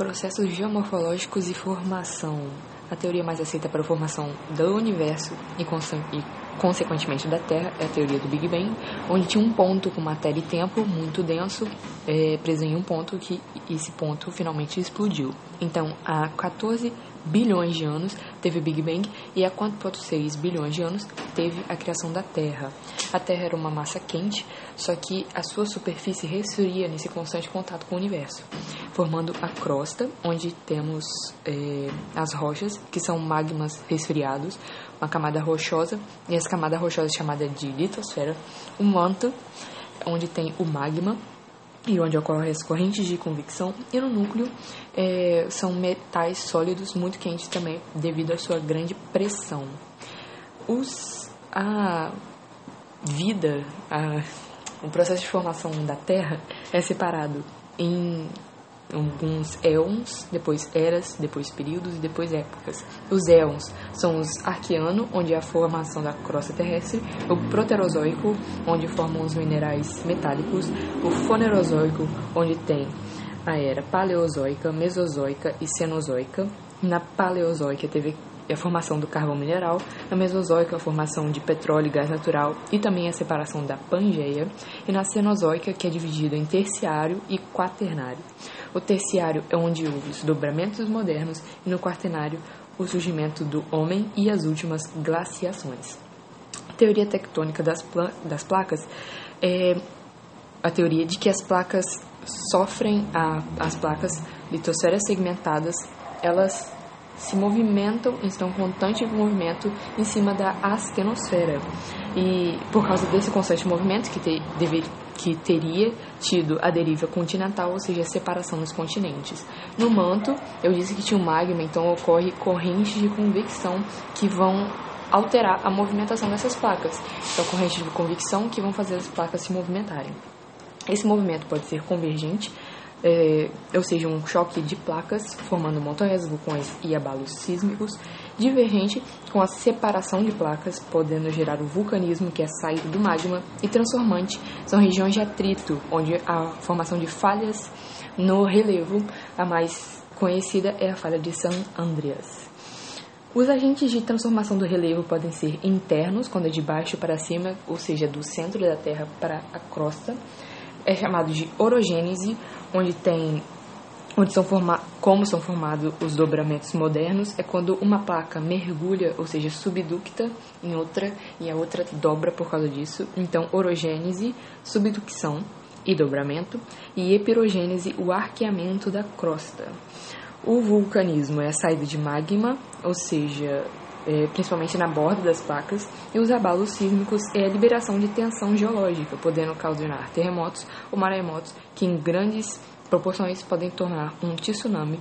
Processos geomorfológicos e formação. A teoria mais aceita para a formação do universo e, consequentemente, da Terra é a teoria do Big Bang, onde tinha um ponto com matéria e tempo muito denso, é, preso em um ponto que esse ponto finalmente explodiu. Então, há 14 bilhões de anos teve o Big Bang e há 4,6 bilhões de anos teve a criação da Terra. A Terra era uma massa quente, só que a sua superfície resfria nesse constante contato com o universo, formando a crosta, onde temos é, as rochas, que são magmas resfriados, uma camada rochosa, e essa camada rochosa é chamada de litosfera, o manto, onde tem o magma, e onde ocorrem as correntes de convecção, e no núcleo é, são metais sólidos muito quentes também, devido à sua grande pressão. Os, a vida, a, o processo de formação da Terra é separado em alguns éons, depois eras, depois períodos e depois épocas. Os éons são os arqueano, onde é a formação da crosta terrestre, o proterozoico, onde formam os minerais metálicos, o fonerozoico, onde tem a era paleozoica, mesozoica e cenozoica. Na paleozoica teve a formação do carvão mineral, na Mesozoica a formação de petróleo e gás natural e também a separação da Pangeia, e na Cenozoica que é dividido em terciário e quaternário. O terciário é onde houve os dobramentos modernos e no quaternário o surgimento do homem e as últimas glaciações. A teoria tectônica das, das placas é a teoria de que as placas sofrem a, as placas litosferas segmentadas, elas se movimentam, estão em constante movimento em cima da astenosfera. E por causa desse constante movimento que, te, deve, que teria tido a deriva continental, ou seja, a separação dos continentes. No manto, eu disse que tinha um magma, então ocorre correntes de convecção que vão alterar a movimentação dessas placas. Então, correntes de convecção que vão fazer as placas se movimentarem. Esse movimento pode ser convergente, é, ou seja, um choque de placas formando montanhas, vulcões e abalos sísmicos, divergente com a separação de placas, podendo gerar o vulcanismo, que é a saída do magma, e transformante, são regiões de atrito, onde a formação de falhas no relevo, a mais conhecida é a falha de San Andreas. Os agentes de transformação do relevo podem ser internos, quando é de baixo para cima, ou seja, do centro da Terra para a crosta, é chamado de orogênese, onde tem onde são forma, como são formados os dobramentos modernos é quando uma placa mergulha, ou seja, subducta em outra e a outra dobra por causa disso. Então, orogênese, subducção e dobramento, e epirogênese, o arqueamento da crosta. O vulcanismo é a saída de magma, ou seja, é, principalmente na borda das placas, e os abalos sísmicos é a liberação de tensão geológica, podendo causar terremotos ou maremotos que em grandes proporções podem tornar um tsunami.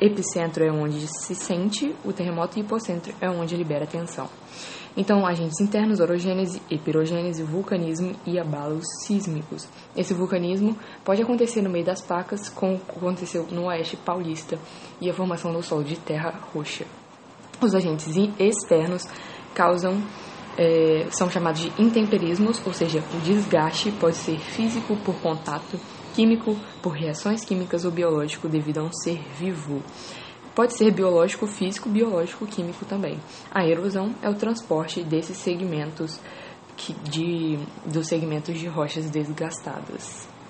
Epicentro é onde se sente o terremoto e hipocentro é onde libera tensão. Então, agentes internos, orogênese, epirogênese, vulcanismo e abalos sísmicos. Esse vulcanismo pode acontecer no meio das placas, como aconteceu no oeste paulista, e a formação do solo de terra roxa. Os agentes externos causam é, são chamados de intemperismos, ou seja, o desgaste pode ser físico por contato, químico por reações químicas ou biológico devido a um ser vivo. Pode ser biológico, físico, biológico, químico também. A erosão é o transporte desses segmentos que, de, dos segmentos de rochas desgastadas.